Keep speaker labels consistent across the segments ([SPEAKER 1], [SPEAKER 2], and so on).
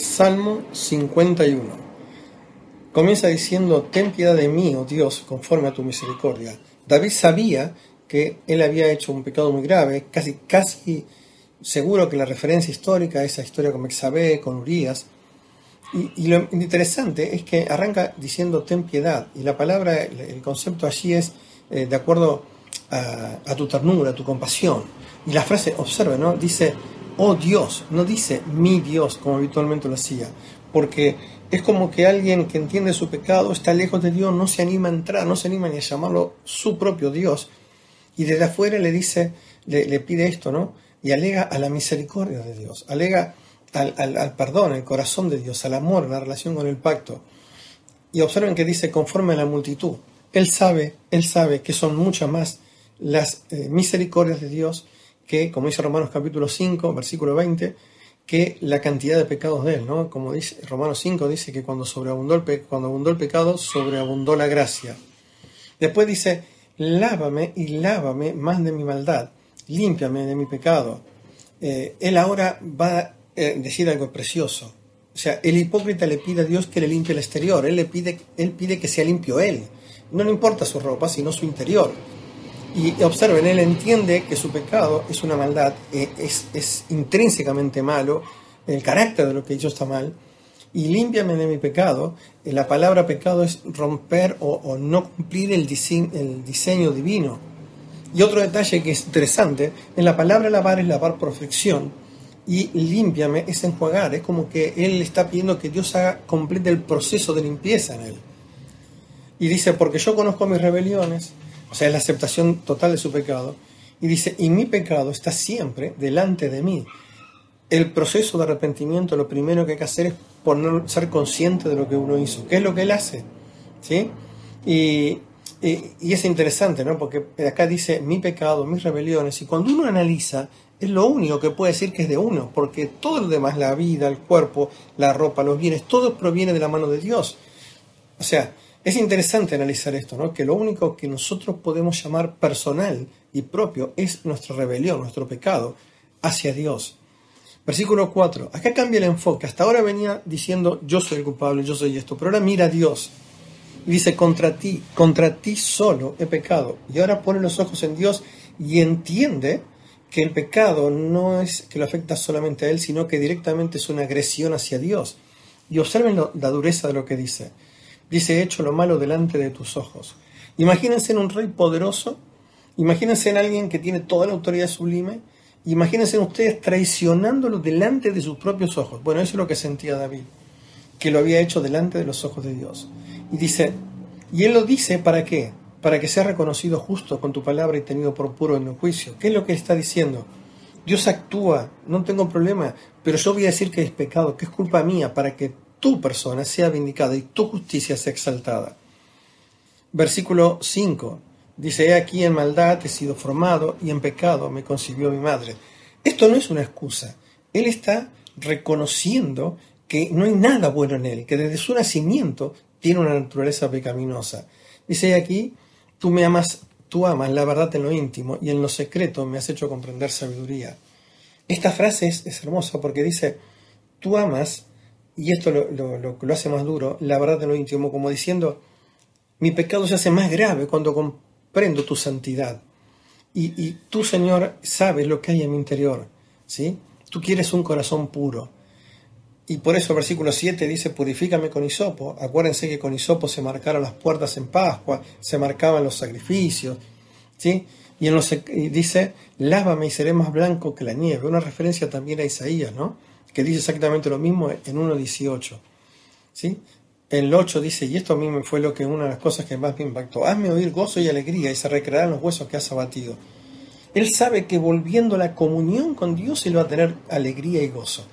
[SPEAKER 1] Salmo 51. Comienza diciendo, ten piedad de mí, oh Dios, conforme a tu misericordia. David sabía que él había hecho un pecado muy grave, casi, casi seguro que la referencia histórica, esa historia con Mexabé, con Urias, y, lo interesante es que arranca diciendo ten piedad, y la palabra, el concepto allí es eh, de acuerdo a, a, tu ternura, a tu compasión. Y la frase, observe, ¿no? Dice, oh Dios, no dice mi Dios como habitualmente lo hacía, porque es como que alguien que entiende su pecado está lejos de Dios, no se anima a entrar, no se anima ni a llamarlo su propio Dios, y desde afuera le dice, le, pide esto, ¿no? Y alega a la misericordia de Dios, alega al, al, perdón, al corazón de Dios, al amor, la relación con el pacto. Y observen que dice conforme a la multitud. Él sabe, él sabe que son muchas más las eh, misericordias de Dios que, como dice Romanos capítulo 5, versículo 20, que la cantidad de pecados de él, ¿no? Como dice Romanos 5, dice que cuando sobreabundó el, cuando abundó el pecado, sobreabundó la gracia. Después dice, lávame y lávame más de mi maldad, límpiame de mi pecado. Eh, él ahora va a eh, decir algo precioso. O sea, el hipócrita le pide a Dios que le limpie el exterior, él le pide, él pide que sea limpio él. No le importa su ropa, sino su interior. Y observen, él entiende que su pecado es una maldad, eh, es, intrínsecamente malo, el carácter de lo que hizo está mal, y límpiame de mi pecado. Eh, la palabra pecado es romper o, no cumplir el, el diseño divino. Y otro detalle que es interesante, en la palabra lavar es lavar por fricción, y límpiame es enjuagar, es como que él está pidiendo que Dios haga complete el proceso de limpieza en él. Y dice, porque yo conozco mis rebeliones, o sea, es la aceptación total de su pecado. Y dice, y mi pecado está siempre delante de mí. El proceso de arrepentimiento, lo primero que hay que hacer es poner, ser consciente de lo que uno hizo. ¿Qué es lo que él hace? ¿Sí? Y, y, es interesante, ¿no? Porque acá dice mi pecado, mis rebeliones. Y cuando uno analiza, es lo único que puede decir que es de uno. Porque todo lo demás, la vida, el cuerpo, la ropa, los bienes, todo proviene de la mano de Dios. O sea, es interesante analizar esto, ¿no? que lo único que nosotros podemos llamar personal y propio es nuestra rebelión, nuestro pecado hacia Dios. Versículo 4. Acá cambia el enfoque. Hasta ahora venía diciendo yo soy el culpable, yo soy esto, pero ahora mira a Dios. Y dice, contra ti, contra ti solo he pecado. Y ahora pone los ojos en Dios y entiende que el pecado no es que lo afecta solamente a él, sino que directamente es una agresión hacia Dios. Y observen la dureza de lo que dice. Dice, he hecho lo malo delante de tus ojos. Imagínense en un rey poderoso, imagínense en alguien que tiene toda la autoridad sublime, imagínense en ustedes traicionándolo delante de sus propios ojos. Bueno, eso es lo que sentía David, que lo había hecho delante de los ojos de Dios. Y dice, y él lo dice para qué? Para que sea reconocido justo con tu palabra y tenido por puro en el juicio. ¿Qué es lo que está diciendo? Dios actúa, no tengo problema, pero yo voy a decir que es pecado, que es culpa mía, para que tu persona sea vindicada y tu justicia sea exaltada. Versículo 5 dice, he aquí en maldad he sido formado y en pecado me concibió mi madre. Esto no es una excusa. Él está reconociendo que no hay nada bueno en él, que desde su nacimiento tiene una naturaleza pecaminosa. Dice aquí, tú me amas, tú amas la verdad en lo íntimo y en lo secreto me has hecho comprender sabiduría. Esta frase es, es hermosa porque dice, tú amas y esto lo, lo, hace más duro, la verdad de lo íntimo, como diciendo, mi pecado se hace más grave cuando comprendo tu santidad. Y, tú, Señor, sabes lo que hay en mi interior. ¿sí? Tú quieres un corazón puro. Y por eso versículo 7 dice, purifícame con hisopo. Acuérdense que con hisopo se marcaron las puertas en Pascua, se marcaban los sacrificios. ¿sí? Y, en los, y dice, lávame y seré más blanco que la nieve. Una referencia también a Isaías, ¿no? Que dice exactamente lo mismo en 1.18. ¿sí? El 8 dice, y esto a mí me fue lo que una de las cosas que más me impactó, hazme oír gozo y alegría y se recrearán los huesos que has abatido. Él sabe que volviendo a la comunión con Dios, él va a tener alegría y gozo.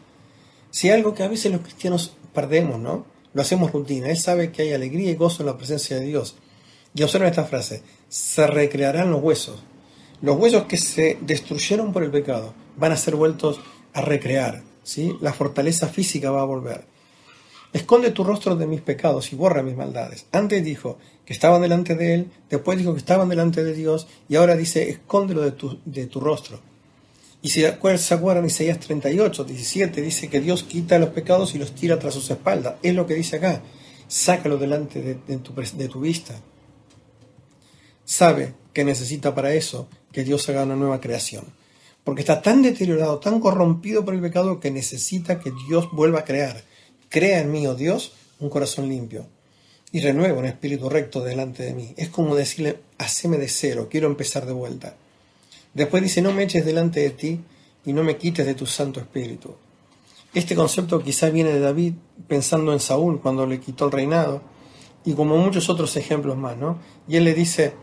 [SPEAKER 1] Si algo que a veces los cristianos perdemos, ¿no? Lo hacemos rutina. Él sabe que hay alegría y gozo en la presencia de Dios. Y observen esta frase, se recrearán los huesos. Los huesos que se destruyeron por el pecado van a ser vueltos a recrear. La fortaleza física va a volver. Esconde tu rostro de mis pecados y borra mis maldades. Antes dijo que estaban delante de él, después dijo que estaban delante de Dios y ahora dice escóndelo de tu, de tu rostro. Y si se acuerdan, Isaías 38, 17 dice que Dios quita los pecados y los tira tras sus espaldas. Es lo que dice acá. Sácalo delante de, tu, de tu vista. Sabe que necesita para eso que Dios haga una nueva creación. Porque está tan deteriorado, tan corrompido por el pecado que necesita que Dios vuelva a crear. Crea en mí, oh Dios, un corazón limpio y renueva un espíritu recto delante de mí. Es como decirle, haceme de cero, quiero empezar de vuelta. Después dice, no me eches delante de ti y no me quites de tu Santo Espíritu. Este concepto quizá viene de David pensando en Saúl cuando le quitó el reinado y como muchos otros ejemplos más, ¿no? Y él le dice,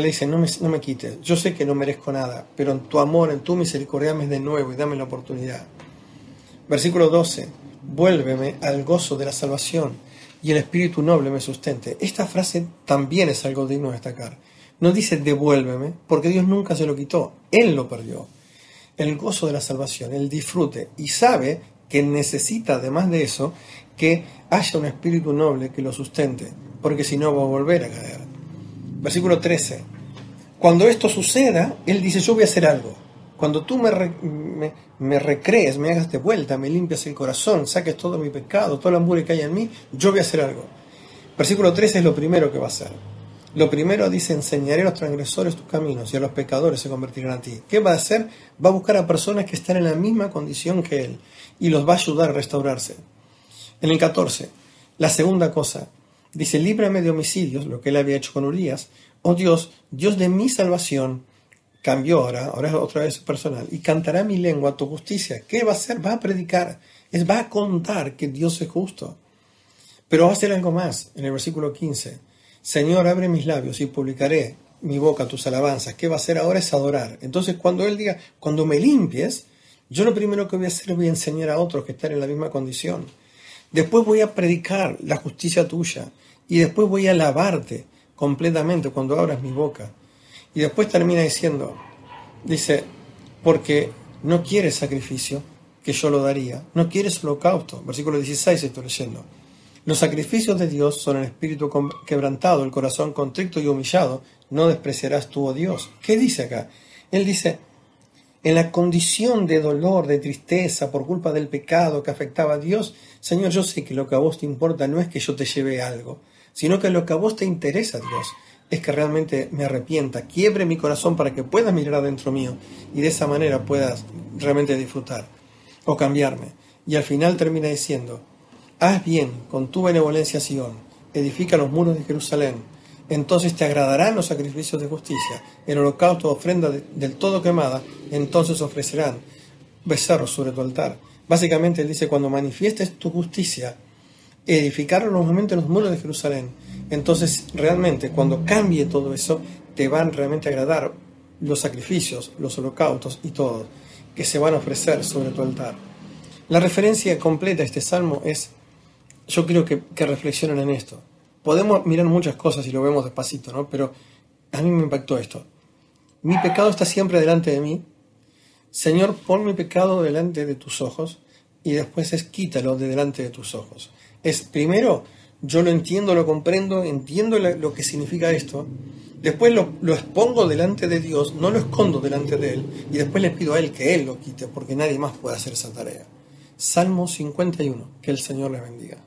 [SPEAKER 1] le dice, no me, no me quites, yo sé que no merezco nada, pero en tu amor, en tu misericordia, me de nuevo y dame la oportunidad. Versículo 12, vuélveme al gozo de la salvación y el espíritu noble me sustente. Esta frase también es algo digno de destacar. No dice devuélveme, porque Dios nunca se lo quitó, Él lo perdió. El gozo de la salvación, el disfrute, y sabe que necesita, además de eso, que haya un espíritu noble que lo sustente, porque si no va a volver a caer. Versículo 13. Cuando esto suceda, Él dice, yo voy a hacer algo. Cuando tú me, me, recrees, me hagas de vuelta, me limpias el corazón, saques todo mi pecado, toda la hambre que hay en mí, yo voy a hacer algo. Versículo 13 es lo primero que va a hacer. Lo primero dice, enseñaré a los transgresores tus caminos y a los pecadores se convertirán a ti. ¿Qué va a hacer? Va a buscar a personas que están en la misma condición que él y los va a ayudar a restaurarse. En el 14, la segunda cosa, dice, líbrame de homicidios, lo que él había hecho con Urias. Oh Dios, Dios de mi salvación, cambió ahora, ahora es otra vez personal, y cantará mi lengua tu justicia. ¿Qué va a hacer? Va a predicar, es, va a contar que Dios es justo. Pero va a hacer algo más, en el versículo 15 Señor, abre mis labios y publicaré mi boca tus alabanzas. ¿Qué va a hacer ahora es adorar? Entonces, cuando Él diga, cuando me limpies, yo lo primero que voy a hacer voy a enseñar a otros que están en la misma condición. Después voy a predicar la justicia tuya. Y después voy a alabarte completamente cuando abras mi boca. Y después termina diciendo, dice, porque no quieres sacrificio, que yo lo daría. No quieres holocausto. Versículo 16 estoy leyendo. Los sacrificios de Dios son el espíritu quebrantado, el corazón contrito y humillado. No despreciarás tú, oh Dios. ¿Qué dice acá? Él dice, en la condición de dolor, de tristeza por culpa del pecado que afectaba a Dios, Señor, yo sé que lo que a vos te importa no es que yo te lleve algo, sino que lo que a vos te interesa, Dios, es que realmente me arrepienta, quiebre mi corazón para que puedas mirar adentro mío y de esa manera puedas realmente disfrutar o cambiarme. Y al final termina diciendo, Haz bien con tu benevolencia Sion, edifica los muros de Jerusalén, entonces te agradarán los sacrificios de justicia, el holocausto ofrenda del todo quemada, entonces ofrecerán becerros sobre tu altar. Básicamente él dice, cuando manifiestes tu justicia, edificaron nuevamente los muros de Jerusalén, entonces realmente cuando cambie todo eso, te van realmente a agradar los sacrificios, los holocaustos y todo, que se van a ofrecer sobre tu altar. La referencia completa a este salmo es yo quiero que, reflexionen en esto. Podemos mirar muchas cosas y lo vemos despacito, ¿no? Pero a mí me impactó esto. Mi pecado está siempre delante de mí. Señor, pon mi pecado delante de tus ojos y después es quítalo de delante de tus ojos. Es primero, yo lo entiendo, lo comprendo, entiendo lo que significa esto. Después lo, lo, expongo delante de Dios, no lo escondo delante de Él. Y después le pido a Él que Él lo quite, porque nadie más puede hacer esa tarea. Salmo 51. Que el Señor les bendiga.